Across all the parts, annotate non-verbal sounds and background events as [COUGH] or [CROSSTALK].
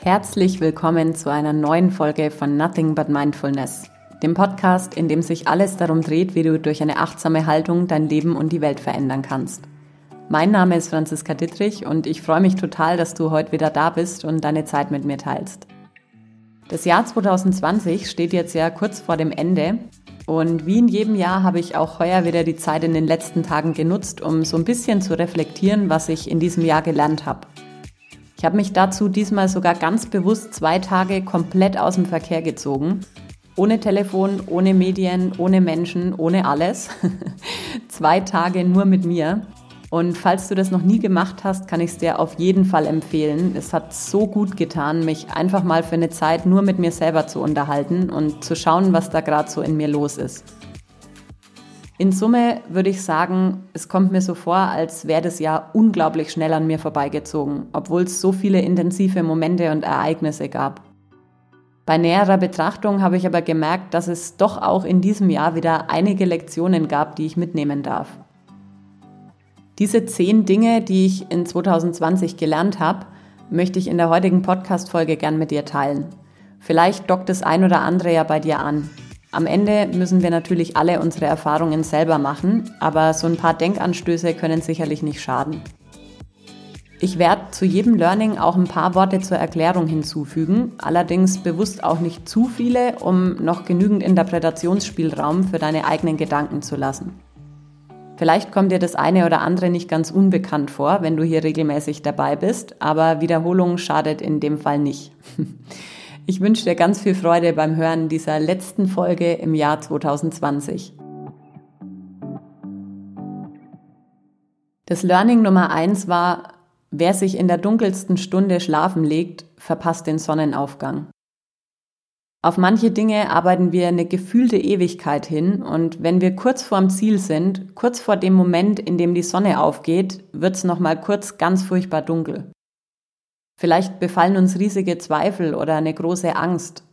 Herzlich willkommen zu einer neuen Folge von Nothing But Mindfulness, dem Podcast, in dem sich alles darum dreht, wie du durch eine achtsame Haltung dein Leben und die Welt verändern kannst. Mein Name ist Franziska Dittrich und ich freue mich total, dass du heute wieder da bist und deine Zeit mit mir teilst. Das Jahr 2020 steht jetzt ja kurz vor dem Ende und wie in jedem Jahr habe ich auch heuer wieder die Zeit in den letzten Tagen genutzt, um so ein bisschen zu reflektieren, was ich in diesem Jahr gelernt habe. Ich habe mich dazu diesmal sogar ganz bewusst zwei Tage komplett aus dem Verkehr gezogen. Ohne Telefon, ohne Medien, ohne Menschen, ohne alles. [LAUGHS] zwei Tage nur mit mir. Und falls du das noch nie gemacht hast, kann ich es dir auf jeden Fall empfehlen. Es hat so gut getan, mich einfach mal für eine Zeit nur mit mir selber zu unterhalten und zu schauen, was da gerade so in mir los ist. In Summe würde ich sagen, es kommt mir so vor, als wäre das Jahr unglaublich schnell an mir vorbeigezogen, obwohl es so viele intensive Momente und Ereignisse gab. Bei näherer Betrachtung habe ich aber gemerkt, dass es doch auch in diesem Jahr wieder einige Lektionen gab, die ich mitnehmen darf. Diese zehn Dinge, die ich in 2020 gelernt habe, möchte ich in der heutigen Podcast-Folge gern mit dir teilen. Vielleicht dockt das ein oder andere ja bei dir an. Am Ende müssen wir natürlich alle unsere Erfahrungen selber machen, aber so ein paar Denkanstöße können sicherlich nicht schaden. Ich werde zu jedem Learning auch ein paar Worte zur Erklärung hinzufügen, allerdings bewusst auch nicht zu viele, um noch genügend Interpretationsspielraum für deine eigenen Gedanken zu lassen. Vielleicht kommt dir das eine oder andere nicht ganz unbekannt vor, wenn du hier regelmäßig dabei bist, aber Wiederholung schadet in dem Fall nicht. [LAUGHS] Ich wünsche dir ganz viel Freude beim Hören dieser letzten Folge im Jahr 2020. Das Learning Nummer eins war, wer sich in der dunkelsten Stunde schlafen legt, verpasst den Sonnenaufgang. Auf manche Dinge arbeiten wir eine gefühlte Ewigkeit hin und wenn wir kurz vorm Ziel sind, kurz vor dem Moment, in dem die Sonne aufgeht, wird's noch mal kurz ganz furchtbar dunkel. Vielleicht befallen uns riesige Zweifel oder eine große Angst.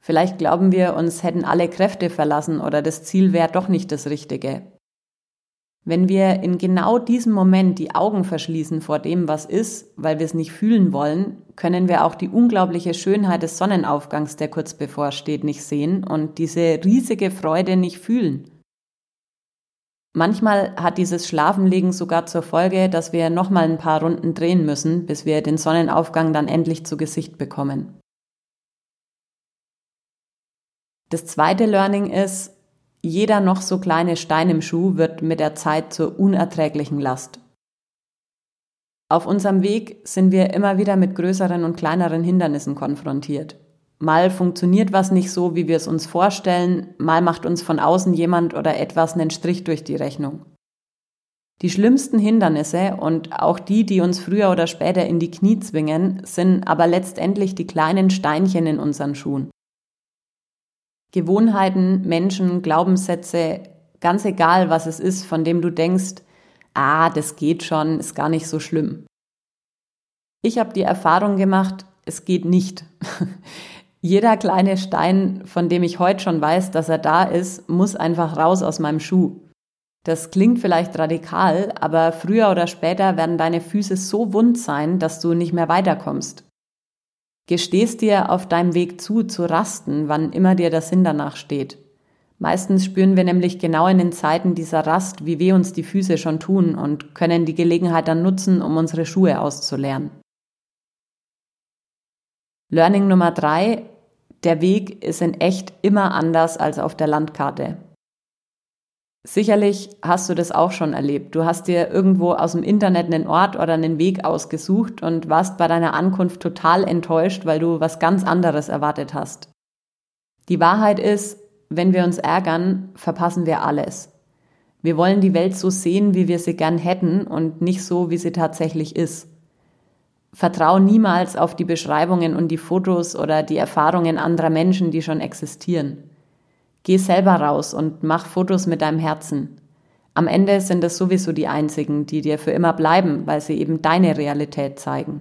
Vielleicht glauben wir, uns hätten alle Kräfte verlassen oder das Ziel wäre doch nicht das Richtige. Wenn wir in genau diesem Moment die Augen verschließen vor dem, was ist, weil wir es nicht fühlen wollen, können wir auch die unglaubliche Schönheit des Sonnenaufgangs, der kurz bevorsteht, nicht sehen und diese riesige Freude nicht fühlen. Manchmal hat dieses Schlafenlegen sogar zur Folge, dass wir nochmal ein paar Runden drehen müssen, bis wir den Sonnenaufgang dann endlich zu Gesicht bekommen. Das zweite Learning ist, jeder noch so kleine Stein im Schuh wird mit der Zeit zur unerträglichen Last. Auf unserem Weg sind wir immer wieder mit größeren und kleineren Hindernissen konfrontiert. Mal funktioniert was nicht so, wie wir es uns vorstellen, mal macht uns von außen jemand oder etwas einen Strich durch die Rechnung. Die schlimmsten Hindernisse und auch die, die uns früher oder später in die Knie zwingen, sind aber letztendlich die kleinen Steinchen in unseren Schuhen. Gewohnheiten, Menschen, Glaubenssätze, ganz egal, was es ist, von dem du denkst, ah, das geht schon, ist gar nicht so schlimm. Ich habe die Erfahrung gemacht, es geht nicht. [LAUGHS] Jeder kleine Stein, von dem ich heute schon weiß, dass er da ist, muss einfach raus aus meinem Schuh. Das klingt vielleicht radikal, aber früher oder später werden deine Füße so wund sein, dass du nicht mehr weiterkommst. Gestehst dir auf deinem Weg zu, zu rasten, wann immer dir der Sinn danach steht. Meistens spüren wir nämlich genau in den Zeiten dieser Rast, wie weh uns die Füße schon tun und können die Gelegenheit dann nutzen, um unsere Schuhe auszuleeren. Learning Nummer drei. Der Weg ist in echt immer anders als auf der Landkarte. Sicherlich hast du das auch schon erlebt. Du hast dir irgendwo aus dem Internet einen Ort oder einen Weg ausgesucht und warst bei deiner Ankunft total enttäuscht, weil du was ganz anderes erwartet hast. Die Wahrheit ist, wenn wir uns ärgern, verpassen wir alles. Wir wollen die Welt so sehen, wie wir sie gern hätten und nicht so, wie sie tatsächlich ist. Vertrau niemals auf die Beschreibungen und die Fotos oder die Erfahrungen anderer Menschen, die schon existieren. Geh selber raus und mach Fotos mit deinem Herzen. Am Ende sind es sowieso die einzigen, die dir für immer bleiben, weil sie eben deine Realität zeigen.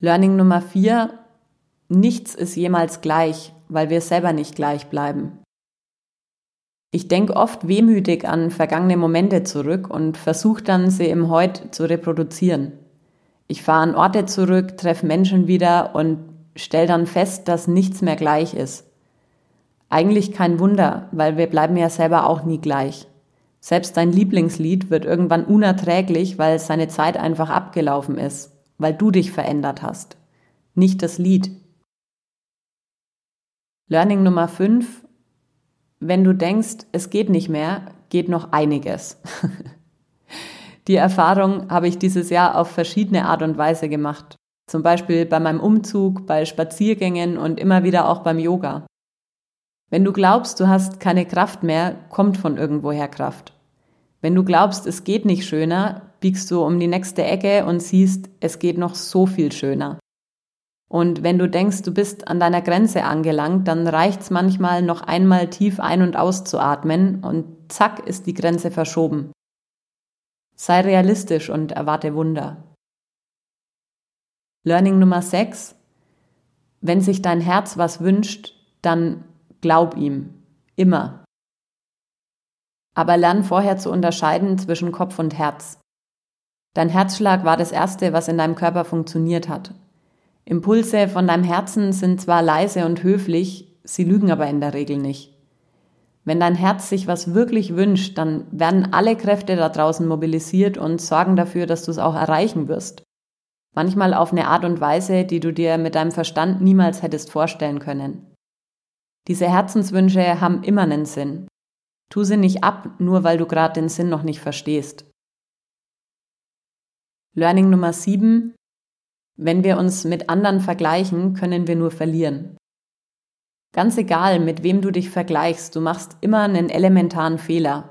Learning Nummer vier: Nichts ist jemals gleich, weil wir selber nicht gleich bleiben. Ich denke oft wehmütig an vergangene Momente zurück und versuche dann, sie im Heut zu reproduzieren. Ich fahre an Orte zurück, treffe Menschen wieder und stelle dann fest, dass nichts mehr gleich ist. Eigentlich kein Wunder, weil wir bleiben ja selber auch nie gleich. Selbst dein Lieblingslied wird irgendwann unerträglich, weil seine Zeit einfach abgelaufen ist, weil du dich verändert hast. Nicht das Lied. Learning Nummer 5. Wenn du denkst, es geht nicht mehr, geht noch einiges. [LAUGHS] Die Erfahrung habe ich dieses Jahr auf verschiedene Art und Weise gemacht. Zum Beispiel bei meinem Umzug, bei Spaziergängen und immer wieder auch beim Yoga. Wenn du glaubst, du hast keine Kraft mehr, kommt von irgendwoher Kraft. Wenn du glaubst, es geht nicht schöner, biegst du um die nächste Ecke und siehst, es geht noch so viel schöner. Und wenn du denkst, du bist an deiner Grenze angelangt, dann reicht's manchmal noch einmal tief ein- und auszuatmen und zack ist die Grenze verschoben. Sei realistisch und erwarte Wunder. Learning Nummer 6. Wenn sich dein Herz was wünscht, dann glaub ihm. Immer. Aber lern vorher zu unterscheiden zwischen Kopf und Herz. Dein Herzschlag war das Erste, was in deinem Körper funktioniert hat. Impulse von deinem Herzen sind zwar leise und höflich, sie lügen aber in der Regel nicht. Wenn dein Herz sich was wirklich wünscht, dann werden alle Kräfte da draußen mobilisiert und sorgen dafür, dass du es auch erreichen wirst. Manchmal auf eine Art und Weise, die du dir mit deinem Verstand niemals hättest vorstellen können. Diese Herzenswünsche haben immer einen Sinn. Tu sie nicht ab, nur weil du gerade den Sinn noch nicht verstehst. Learning Nummer 7. Wenn wir uns mit anderen vergleichen, können wir nur verlieren. Ganz egal, mit wem du dich vergleichst, du machst immer einen elementaren Fehler.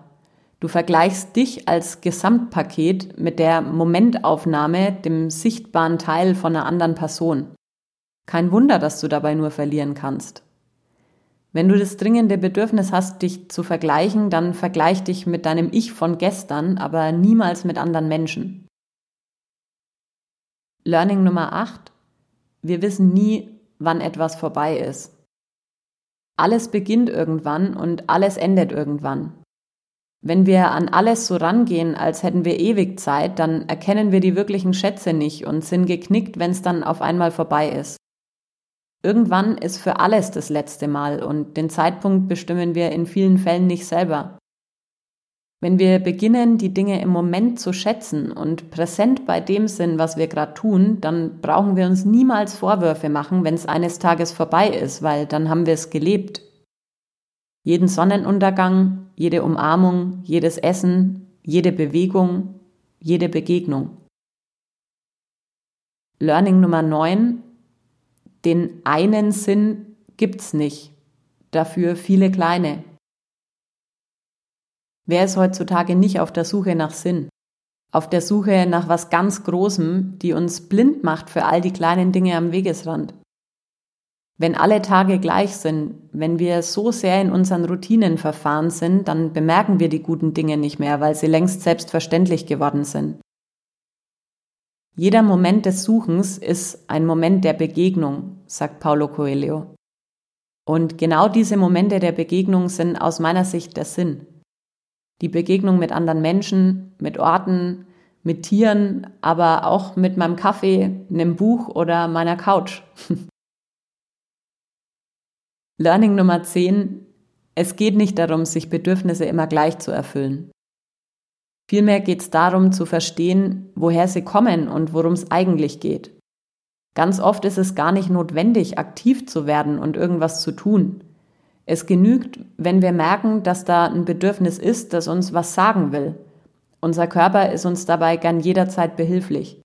Du vergleichst dich als Gesamtpaket mit der Momentaufnahme, dem sichtbaren Teil von einer anderen Person. Kein Wunder, dass du dabei nur verlieren kannst. Wenn du das dringende Bedürfnis hast, dich zu vergleichen, dann vergleich dich mit deinem Ich von gestern, aber niemals mit anderen Menschen. Learning Nummer 8. Wir wissen nie, wann etwas vorbei ist. Alles beginnt irgendwann und alles endet irgendwann. Wenn wir an alles so rangehen, als hätten wir ewig Zeit, dann erkennen wir die wirklichen Schätze nicht und sind geknickt, wenn es dann auf einmal vorbei ist. Irgendwann ist für alles das letzte Mal und den Zeitpunkt bestimmen wir in vielen Fällen nicht selber. Wenn wir beginnen, die Dinge im Moment zu schätzen und präsent bei dem sind, was wir gerade tun, dann brauchen wir uns niemals Vorwürfe machen, wenn es eines Tages vorbei ist, weil dann haben wir es gelebt. Jeden Sonnenuntergang, jede Umarmung, jedes Essen, jede Bewegung, jede Begegnung. Learning Nummer 9. Den einen Sinn gibt's nicht, dafür viele kleine. Wer ist heutzutage nicht auf der Suche nach Sinn? Auf der Suche nach was ganz Großem, die uns blind macht für all die kleinen Dinge am Wegesrand. Wenn alle Tage gleich sind, wenn wir so sehr in unseren Routinen verfahren sind, dann bemerken wir die guten Dinge nicht mehr, weil sie längst selbstverständlich geworden sind. Jeder Moment des Suchens ist ein Moment der Begegnung, sagt Paulo Coelho. Und genau diese Momente der Begegnung sind aus meiner Sicht der Sinn die Begegnung mit anderen Menschen, mit Orten, mit Tieren, aber auch mit meinem Kaffee, einem Buch oder meiner Couch. [LAUGHS] Learning Nummer 10. Es geht nicht darum, sich Bedürfnisse immer gleich zu erfüllen. Vielmehr geht es darum zu verstehen, woher sie kommen und worum es eigentlich geht. Ganz oft ist es gar nicht notwendig, aktiv zu werden und irgendwas zu tun. Es genügt, wenn wir merken, dass da ein Bedürfnis ist, das uns was sagen will. Unser Körper ist uns dabei gern jederzeit behilflich.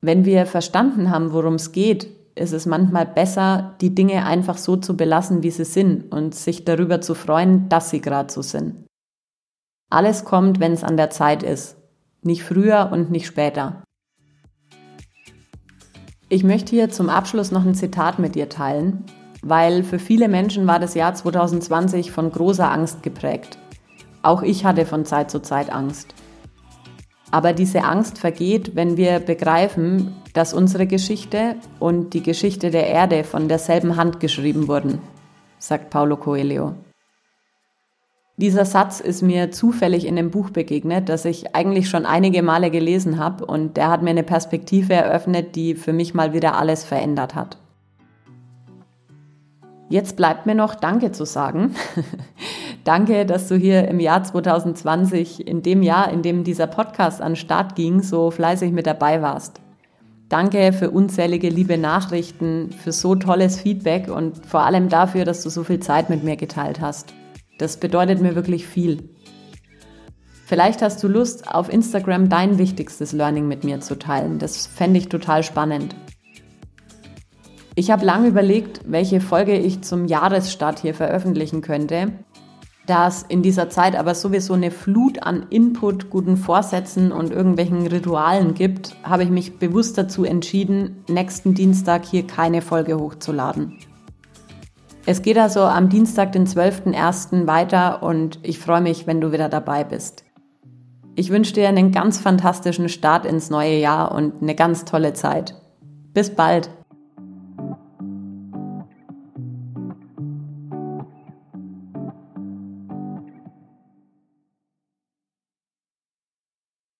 Wenn wir verstanden haben, worum es geht, ist es manchmal besser, die Dinge einfach so zu belassen, wie sie sind und sich darüber zu freuen, dass sie gerade so sind. Alles kommt, wenn es an der Zeit ist, nicht früher und nicht später. Ich möchte hier zum Abschluss noch ein Zitat mit dir teilen, weil für viele Menschen war das Jahr 2020 von großer Angst geprägt. Auch ich hatte von Zeit zu Zeit Angst. Aber diese Angst vergeht, wenn wir begreifen, dass unsere Geschichte und die Geschichte der Erde von derselben Hand geschrieben wurden, sagt Paulo Coelho. Dieser Satz ist mir zufällig in dem Buch begegnet, das ich eigentlich schon einige Male gelesen habe und der hat mir eine Perspektive eröffnet, die für mich mal wieder alles verändert hat. Jetzt bleibt mir noch Danke zu sagen. [LAUGHS] Danke, dass du hier im Jahr 2020, in dem Jahr, in dem dieser Podcast an Start ging, so fleißig mit dabei warst. Danke für unzählige liebe Nachrichten, für so tolles Feedback und vor allem dafür, dass du so viel Zeit mit mir geteilt hast. Das bedeutet mir wirklich viel. Vielleicht hast du Lust, auf Instagram dein wichtigstes Learning mit mir zu teilen. Das fände ich total spannend. Ich habe lange überlegt, welche Folge ich zum Jahresstart hier veröffentlichen könnte. Da es in dieser Zeit aber sowieso eine Flut an Input, guten Vorsätzen und irgendwelchen Ritualen gibt, habe ich mich bewusst dazu entschieden, nächsten Dienstag hier keine Folge hochzuladen. Es geht also am Dienstag, den 12.01. weiter und ich freue mich, wenn du wieder dabei bist. Ich wünsche dir einen ganz fantastischen Start ins neue Jahr und eine ganz tolle Zeit. Bis bald!